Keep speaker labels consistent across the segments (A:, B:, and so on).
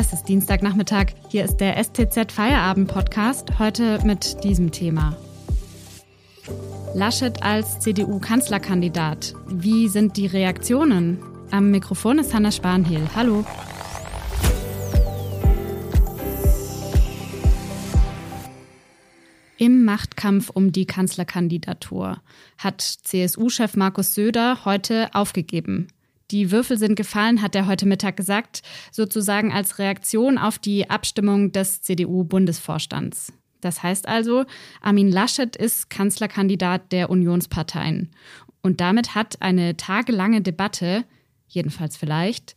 A: Es ist Dienstagnachmittag. Hier ist der STZ Feierabend Podcast. Heute mit diesem Thema. Laschet als CDU-Kanzlerkandidat. Wie sind die Reaktionen? Am Mikrofon ist Hanna Spanhiel. Hallo. Im Machtkampf um die Kanzlerkandidatur hat CSU-Chef Markus Söder heute aufgegeben. Die Würfel sind gefallen, hat er heute Mittag gesagt, sozusagen als Reaktion auf die Abstimmung des CDU-Bundesvorstands. Das heißt also, Armin Laschet ist Kanzlerkandidat der Unionsparteien. Und damit hat eine tagelange Debatte, jedenfalls vielleicht,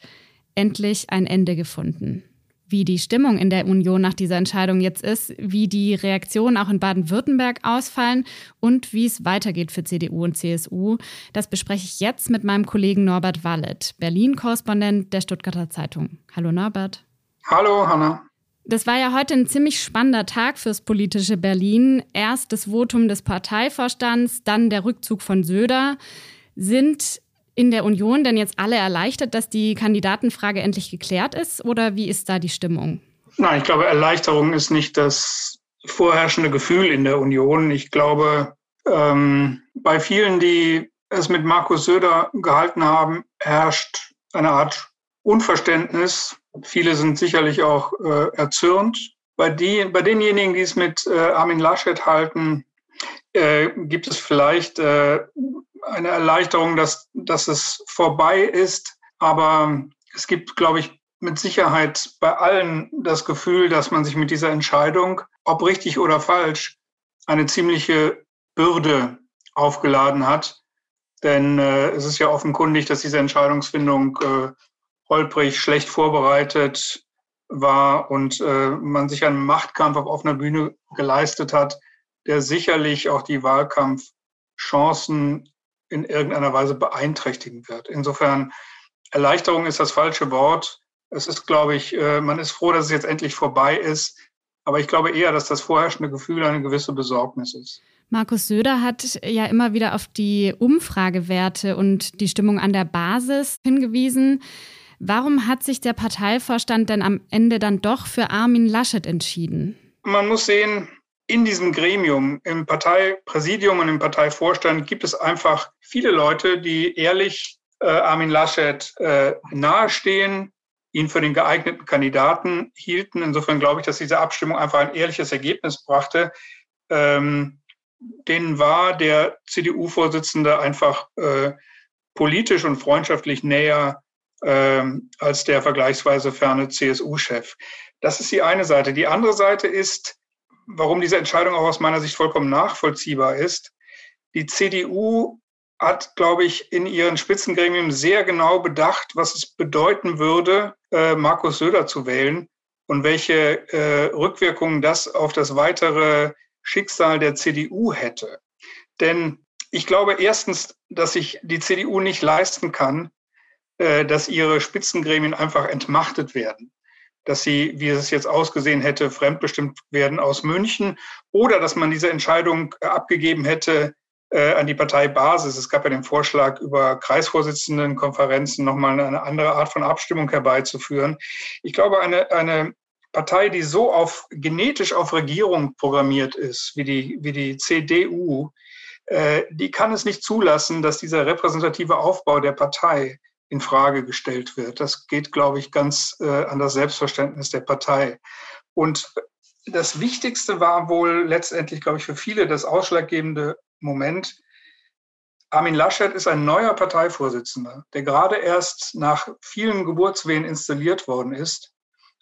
A: endlich ein Ende gefunden wie die Stimmung in der Union nach dieser Entscheidung jetzt ist, wie die Reaktionen auch in Baden-Württemberg ausfallen und wie es weitergeht für CDU und CSU. Das bespreche ich jetzt mit meinem Kollegen Norbert Wallet, Berlin-Korrespondent der Stuttgarter Zeitung. Hallo Norbert.
B: Hallo Hanna.
A: Das war ja heute ein ziemlich spannender Tag fürs politische Berlin. Erst das Votum des Parteivorstands, dann der Rückzug von Söder. Sind in der Union denn jetzt alle erleichtert, dass die Kandidatenfrage endlich geklärt ist oder wie ist da die Stimmung?
B: Nein, ich glaube, Erleichterung ist nicht das vorherrschende Gefühl in der Union. Ich glaube, ähm, bei vielen, die es mit Markus Söder gehalten haben, herrscht eine Art Unverständnis. Viele sind sicherlich auch äh, erzürnt. Bei, die, bei denjenigen, die es mit äh, Armin Laschet halten, äh, gibt es vielleicht äh, eine Erleichterung, dass, dass es vorbei ist. Aber es gibt, glaube ich, mit Sicherheit bei allen das Gefühl, dass man sich mit dieser Entscheidung, ob richtig oder falsch, eine ziemliche Bürde aufgeladen hat. Denn äh, es ist ja offenkundig, dass diese Entscheidungsfindung äh, holprig, schlecht vorbereitet war und äh, man sich einen Machtkampf auf offener Bühne geleistet hat, der sicherlich auch die Wahlkampfchancen in irgendeiner Weise beeinträchtigen wird. Insofern, Erleichterung ist das falsche Wort. Es ist, glaube ich, äh, man ist froh, dass es jetzt endlich vorbei ist. Aber ich glaube eher, dass das vorherrschende Gefühl eine gewisse Besorgnis ist.
A: Markus Söder hat ja immer wieder auf die Umfragewerte und die Stimmung an der Basis hingewiesen. Warum hat sich der Parteivorstand denn am Ende dann doch für Armin Laschet entschieden?
B: Man muss sehen, in diesem Gremium, im Parteipräsidium und im Parteivorstand gibt es einfach viele Leute, die ehrlich äh, Armin Laschet äh, nahestehen, ihn für den geeigneten Kandidaten hielten. Insofern glaube ich, dass diese Abstimmung einfach ein ehrliches Ergebnis brachte. Ähm, denen war der CDU-Vorsitzende einfach äh, politisch und freundschaftlich näher äh, als der vergleichsweise ferne CSU-Chef. Das ist die eine Seite. Die andere Seite ist, warum diese Entscheidung auch aus meiner Sicht vollkommen nachvollziehbar ist. Die CDU hat, glaube ich, in ihren Spitzengremien sehr genau bedacht, was es bedeuten würde, äh, Markus Söder zu wählen und welche äh, Rückwirkungen das auf das weitere Schicksal der CDU hätte. Denn ich glaube erstens, dass sich die CDU nicht leisten kann, äh, dass ihre Spitzengremien einfach entmachtet werden dass sie, wie es jetzt ausgesehen hätte, fremdbestimmt werden aus München oder dass man diese Entscheidung äh, abgegeben hätte äh, an die Parteibasis. Es gab ja den Vorschlag, über Kreisvorsitzendenkonferenzen nochmal eine andere Art von Abstimmung herbeizuführen. Ich glaube, eine, eine Partei, die so auf genetisch auf Regierung programmiert ist, wie die, wie die CDU, äh, die kann es nicht zulassen, dass dieser repräsentative Aufbau der Partei in Frage gestellt wird. Das geht, glaube ich, ganz äh, an das Selbstverständnis der Partei. Und das Wichtigste war wohl letztendlich, glaube ich, für viele das ausschlaggebende Moment. Armin Laschet ist ein neuer Parteivorsitzender, der gerade erst nach vielen Geburtswehen installiert worden ist.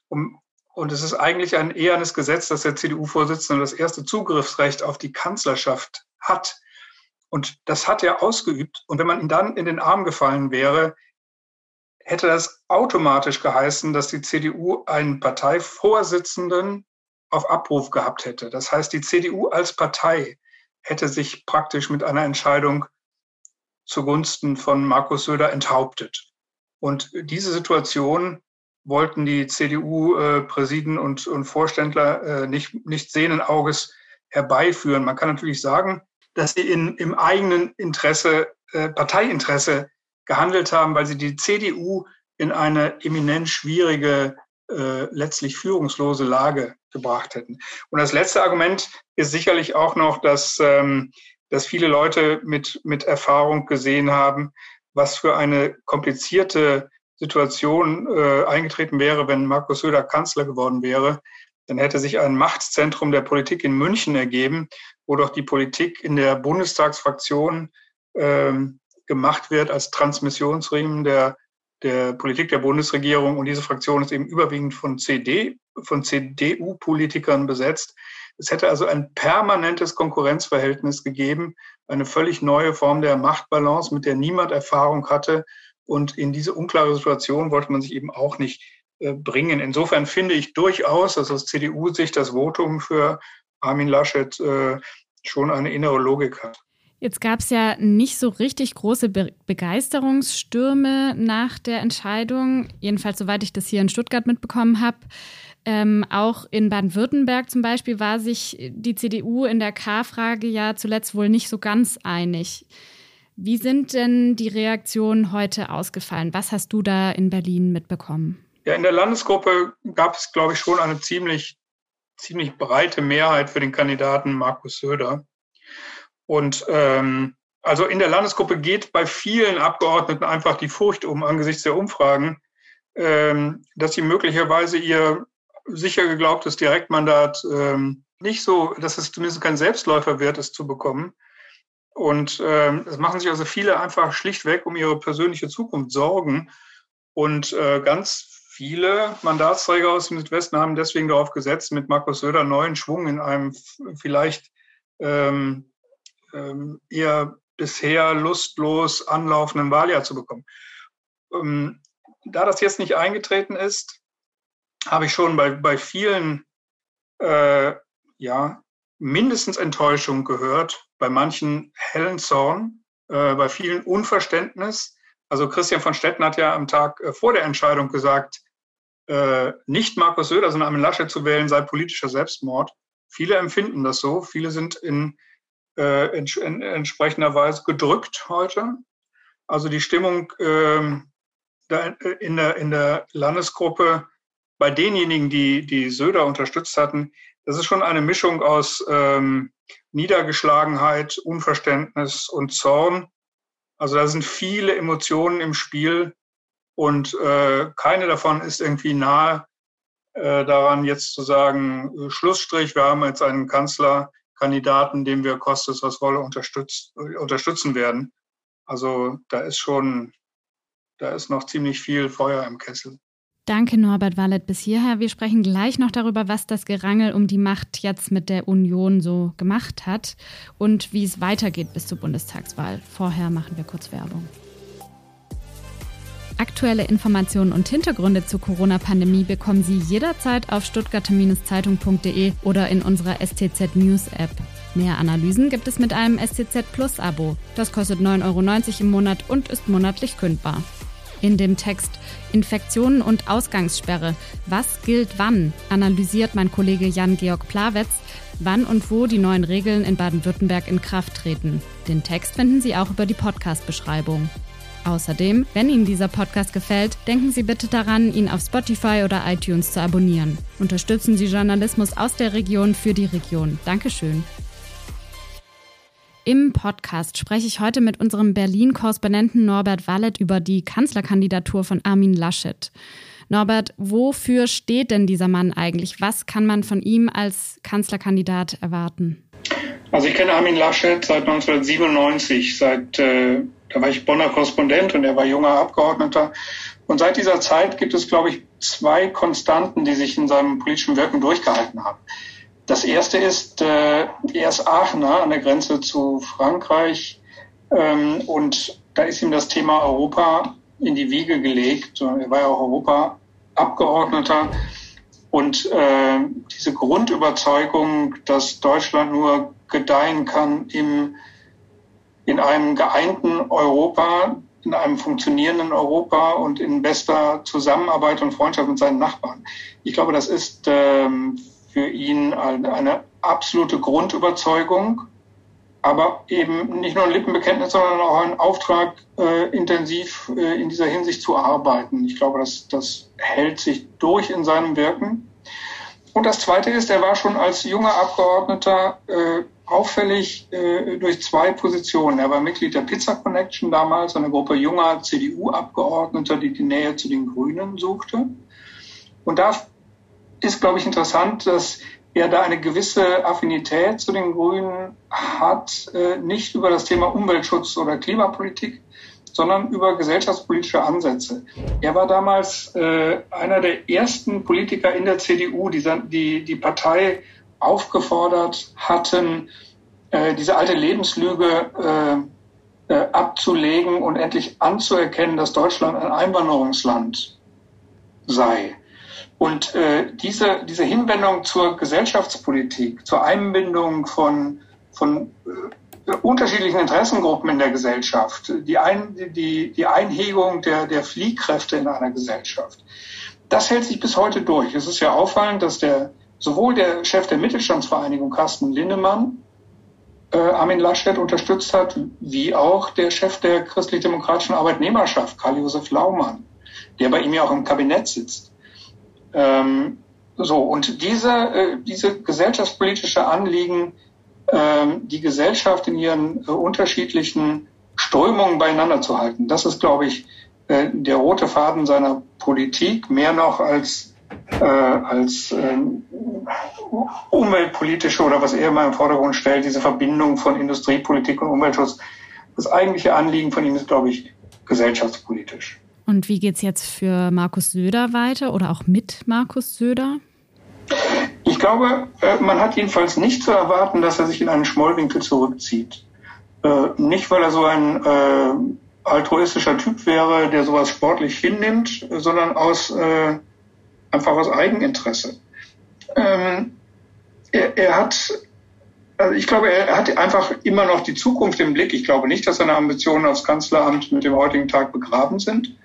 B: Um, und es ist eigentlich ein ehernes Gesetz, dass der CDU-Vorsitzende das erste Zugriffsrecht auf die Kanzlerschaft hat. Und das hat er ausgeübt. Und wenn man ihm dann in den Arm gefallen wäre, hätte das automatisch geheißen, dass die CDU einen Parteivorsitzenden auf Abruf gehabt hätte. Das heißt, die CDU als Partei hätte sich praktisch mit einer Entscheidung zugunsten von Markus Söder enthauptet. Und diese Situation wollten die CDU-Präsiden und, und Vorständler äh, nicht, nicht sehenden Auges herbeiführen. Man kann natürlich sagen, dass sie in, im eigenen Interesse, äh, Parteiinteresse gehandelt haben, weil sie die CDU in eine eminent schwierige äh, letztlich führungslose Lage gebracht hätten. Und das letzte Argument ist sicherlich auch noch, dass, ähm, dass viele Leute mit, mit Erfahrung gesehen haben, was für eine komplizierte Situation äh, eingetreten wäre, wenn Markus Söder Kanzler geworden wäre. Dann hätte sich ein Machtzentrum der Politik in München ergeben, wo doch die Politik in der Bundestagsfraktion ähm, gemacht wird als Transmissionsriemen der, der Politik der Bundesregierung. Und diese Fraktion ist eben überwiegend von CD, von CDU-Politikern besetzt. Es hätte also ein permanentes Konkurrenzverhältnis gegeben, eine völlig neue Form der Machtbalance, mit der niemand Erfahrung hatte. Und in diese unklare Situation wollte man sich eben auch nicht äh, bringen. Insofern finde ich durchaus, dass aus CDU-Sicht das Votum für Armin Laschet äh, schon eine innere Logik hat.
A: Jetzt gab es ja nicht so richtig große Be Begeisterungsstürme nach der Entscheidung, jedenfalls soweit ich das hier in Stuttgart mitbekommen habe. Ähm, auch in Baden-Württemberg zum Beispiel war sich die CDU in der K-Frage ja zuletzt wohl nicht so ganz einig. Wie sind denn die Reaktionen heute ausgefallen? Was hast du da in Berlin mitbekommen?
B: Ja, in der Landesgruppe gab es, glaube ich, schon eine ziemlich, ziemlich breite Mehrheit für den Kandidaten Markus Söder. Und ähm, also in der Landesgruppe geht bei vielen Abgeordneten einfach die Furcht um angesichts der Umfragen, ähm, dass sie möglicherweise ihr sicher geglaubtes Direktmandat ähm, nicht so, dass es zumindest kein Selbstläufer wird, es zu bekommen. Und ähm, es machen sich also viele einfach schlichtweg um ihre persönliche Zukunft Sorgen. Und äh, ganz viele Mandatsträger aus dem Südwesten haben deswegen darauf gesetzt, mit Markus Söder neuen Schwung in einem vielleicht ähm, ähm, eher bisher lustlos anlaufenden Wahljahr zu bekommen. Ähm, da das jetzt nicht eingetreten ist, habe ich schon bei, bei vielen äh, ja, mindestens Enttäuschung gehört, bei manchen hellen Zorn, äh, bei vielen Unverständnis. Also Christian von Stetten hat ja am Tag äh, vor der Entscheidung gesagt, äh, nicht Markus Söder, sondern Armin Laschet zu wählen sei politischer Selbstmord. Viele empfinden das so. Viele sind in äh, ents in entsprechenderweise gedrückt heute. Also die Stimmung ähm, da in, der, in der Landesgruppe bei denjenigen, die, die Söder unterstützt hatten, das ist schon eine Mischung aus ähm, Niedergeschlagenheit, Unverständnis und Zorn. Also da sind viele Emotionen im Spiel und äh, keine davon ist irgendwie nahe äh, daran, jetzt zu sagen, äh, Schlussstrich, wir haben jetzt einen Kanzler, Kandidaten, dem wir kostet was wolle unterstützt, unterstützen werden. Also da ist schon, da ist noch ziemlich viel Feuer im Kessel.
A: Danke, Norbert Wallet, bis hierher. Wir sprechen gleich noch darüber, was das Gerangel um die Macht jetzt mit der Union so gemacht hat und wie es weitergeht bis zur Bundestagswahl. Vorher machen wir kurz Werbung. Aktuelle Informationen und Hintergründe zur Corona-Pandemie bekommen Sie jederzeit auf stuttgarter-zeitung.de oder in unserer STZ News App. Mehr Analysen gibt es mit einem STZ Plus Abo. Das kostet 9,90 Euro im Monat und ist monatlich kündbar. In dem Text Infektionen und Ausgangssperre. Was gilt wann? analysiert mein Kollege Jan-Georg Plawetz, wann und wo die neuen Regeln in Baden-Württemberg in Kraft treten. Den Text finden Sie auch über die Podcast-Beschreibung. Außerdem, wenn Ihnen dieser Podcast gefällt, denken Sie bitte daran, ihn auf Spotify oder iTunes zu abonnieren. Unterstützen Sie Journalismus aus der Region für die Region. Dankeschön. Im Podcast spreche ich heute mit unserem Berlin-Korrespondenten Norbert Wallet über die Kanzlerkandidatur von Armin Laschet. Norbert, wofür steht denn dieser Mann eigentlich? Was kann man von ihm als Kanzlerkandidat erwarten?
B: Also ich kenne Armin Laschet seit 1997, seit äh, da war ich Bonner Korrespondent und er war junger Abgeordneter. Und seit dieser Zeit gibt es, glaube ich, zwei Konstanten, die sich in seinem politischen Wirken durchgehalten haben. Das erste ist, äh, er ist Aachener an der Grenze zu Frankreich ähm, und da ist ihm das Thema Europa in die Wiege gelegt. Er war ja auch Europa-Abgeordneter. Und äh, diese Grundüberzeugung, dass Deutschland nur gedeihen kann im in einem geeinten Europa, in einem funktionierenden Europa und in bester Zusammenarbeit und Freundschaft mit seinen Nachbarn. Ich glaube, das ist ähm, für ihn eine, absolute Grundüberzeugung. aber eben nicht nur ein Lippenbekenntnis, sondern auch ein Auftrag, äh, intensiv äh, in dieser Hinsicht zu arbeiten. Ich glaube, das, das hält sich durch in seinem Wirken. Und das Zweite ist, er war schon als junger Abgeordneter äh, auffällig äh, durch zwei Positionen. Er war Mitglied der Pizza Connection damals, eine Gruppe junger CDU-Abgeordneter, die die Nähe zu den Grünen suchte. Und da ist, glaube ich, interessant, dass er da eine gewisse Affinität zu den Grünen hat, äh, nicht über das Thema Umweltschutz oder Klimapolitik, sondern über gesellschaftspolitische Ansätze. Er war damals äh, einer der ersten Politiker in der CDU, die die, die Partei aufgefordert hatten, äh, diese alte Lebenslüge äh, äh, abzulegen und endlich anzuerkennen, dass Deutschland ein Einwanderungsland sei. Und diese, diese Hinwendung zur Gesellschaftspolitik, zur Einbindung von, von unterschiedlichen Interessengruppen in der Gesellschaft, die, Ein, die, die Einhegung der, der Fliehkräfte in einer Gesellschaft, das hält sich bis heute durch. Es ist ja auffallend, dass der, sowohl der Chef der Mittelstandsvereinigung Carsten Linnemann äh, Armin Laschet unterstützt hat, wie auch der Chef der christlich-demokratischen Arbeitnehmerschaft, Karl-Josef Laumann, der bei ihm ja auch im Kabinett sitzt. Ähm, so, und diese, äh, diese gesellschaftspolitische Anliegen, ähm, die Gesellschaft in ihren äh, unterschiedlichen Strömungen beieinander zu halten, das ist, glaube ich, äh, der rote Faden seiner Politik, mehr noch als, äh, als äh, umweltpolitische oder was er immer im Vordergrund stellt, diese Verbindung von Industriepolitik und Umweltschutz. Das eigentliche Anliegen von ihm ist, glaube ich, gesellschaftspolitisch.
A: Und wie geht es jetzt für Markus Söder weiter oder auch mit Markus Söder?
B: Ich glaube, äh, man hat jedenfalls nicht zu erwarten, dass er sich in einen Schmollwinkel zurückzieht. Äh, nicht, weil er so ein äh, altruistischer Typ wäre, der sowas sportlich hinnimmt, sondern aus einfach aus Eigeninteresse. Ähm, er, er hat also ich glaube, er hat einfach immer noch die Zukunft im Blick. Ich glaube nicht, dass seine Ambitionen aufs Kanzleramt mit dem heutigen Tag begraben sind.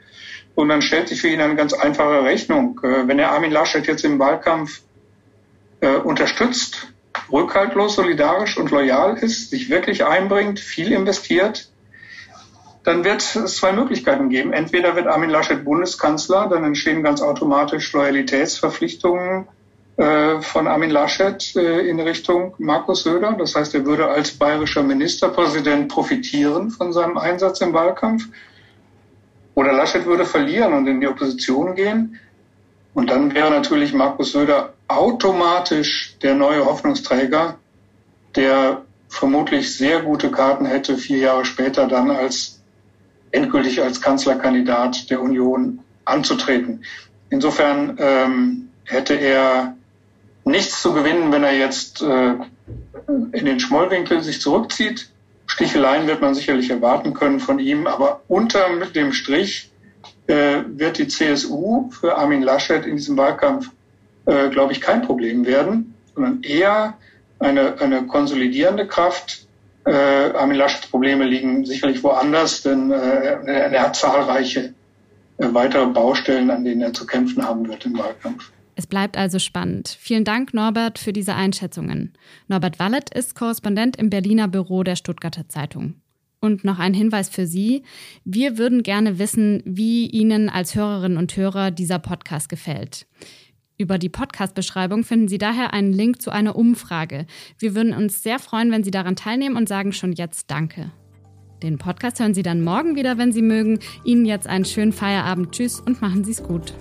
B: Und dann stellt sich für ihn eine ganz einfache Rechnung. Äh, wenn er Armin Laschet jetzt im Wahlkampf äh, unterstützt, rückhaltlos, solidarisch und loyal ist, sich wirklich einbringt, viel investiert, dann wird es zwei Möglichkeiten geben. Entweder wird Armin Laschet Bundeskanzler, dann entstehen ganz automatisch Loyalitätsverpflichtungen von Armin Laschet äh, in Richtung Markus Söder. Das heißt, er würde als bayerischer Ministerpräsident profitieren von seinem Einsatz im Wahlkampf. Oder Laschet würde verlieren und in die Opposition gehen. Und dann wäre natürlich Markus Söder automatisch der neue Hoffnungsträger, der vermutlich sehr gute Karten hätte, vier Jahre später dann als endgültig als Kanzlerkandidat der Union anzutreten. Insofern ähm, hätte er nichts zu gewinnen, wenn er jetzt äh, in den Schmollwinkel sich zurückzieht. Sticheleien wird man sicherlich erwarten können von ihm, aber unter dem Strich äh, wird die CSU für Armin Laschet in diesem Wahlkampf, äh, glaube ich, kein Problem werden, sondern eher eine, eine konsolidierende Kraft. Äh, Armin Laschets Probleme liegen sicherlich woanders, denn äh, er hat zahlreiche äh, weitere Baustellen, an denen er zu kämpfen haben wird im Wahlkampf.
A: Es bleibt also spannend. Vielen Dank, Norbert, für diese Einschätzungen. Norbert Wallet ist Korrespondent im Berliner Büro der Stuttgarter Zeitung. Und noch ein Hinweis für Sie. Wir würden gerne wissen, wie Ihnen als Hörerinnen und Hörer dieser Podcast gefällt. Über die Podcast-Beschreibung finden Sie daher einen Link zu einer Umfrage. Wir würden uns sehr freuen, wenn Sie daran teilnehmen und sagen schon jetzt Danke. Den Podcast hören Sie dann morgen wieder, wenn Sie mögen. Ihnen jetzt einen schönen Feierabend. Tschüss und machen Sie es gut.